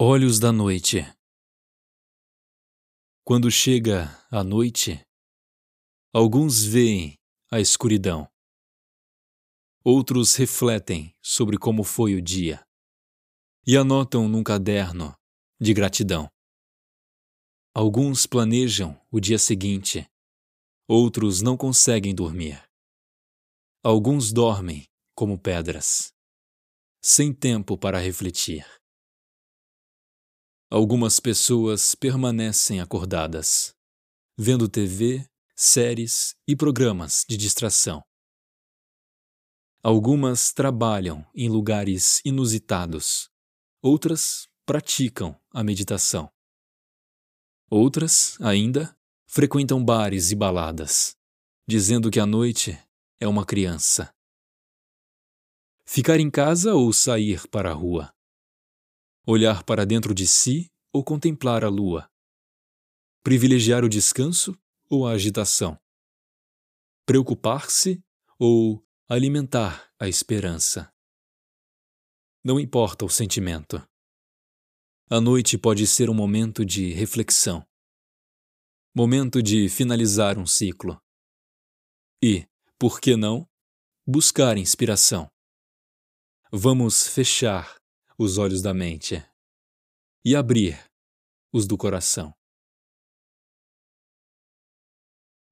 Olhos da noite. Quando chega a noite, alguns veem a escuridão. Outros refletem sobre como foi o dia e anotam num caderno de gratidão. Alguns planejam o dia seguinte, outros não conseguem dormir. Alguns dormem como pedras, sem tempo para refletir. Algumas pessoas permanecem acordadas, vendo TV, séries e programas de distração. Algumas trabalham em lugares inusitados, outras praticam a meditação. Outras, ainda, frequentam bares e baladas, dizendo que a noite é uma criança. Ficar em casa ou sair para a rua? Olhar para dentro de si ou contemplar a lua, privilegiar o descanso ou a agitação, preocupar-se ou alimentar a esperança. Não importa o sentimento. A noite pode ser um momento de reflexão, momento de finalizar um ciclo. E, por que não, buscar inspiração. Vamos fechar os olhos da mente e abrir os do coração.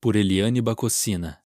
Por Eliane Bacocina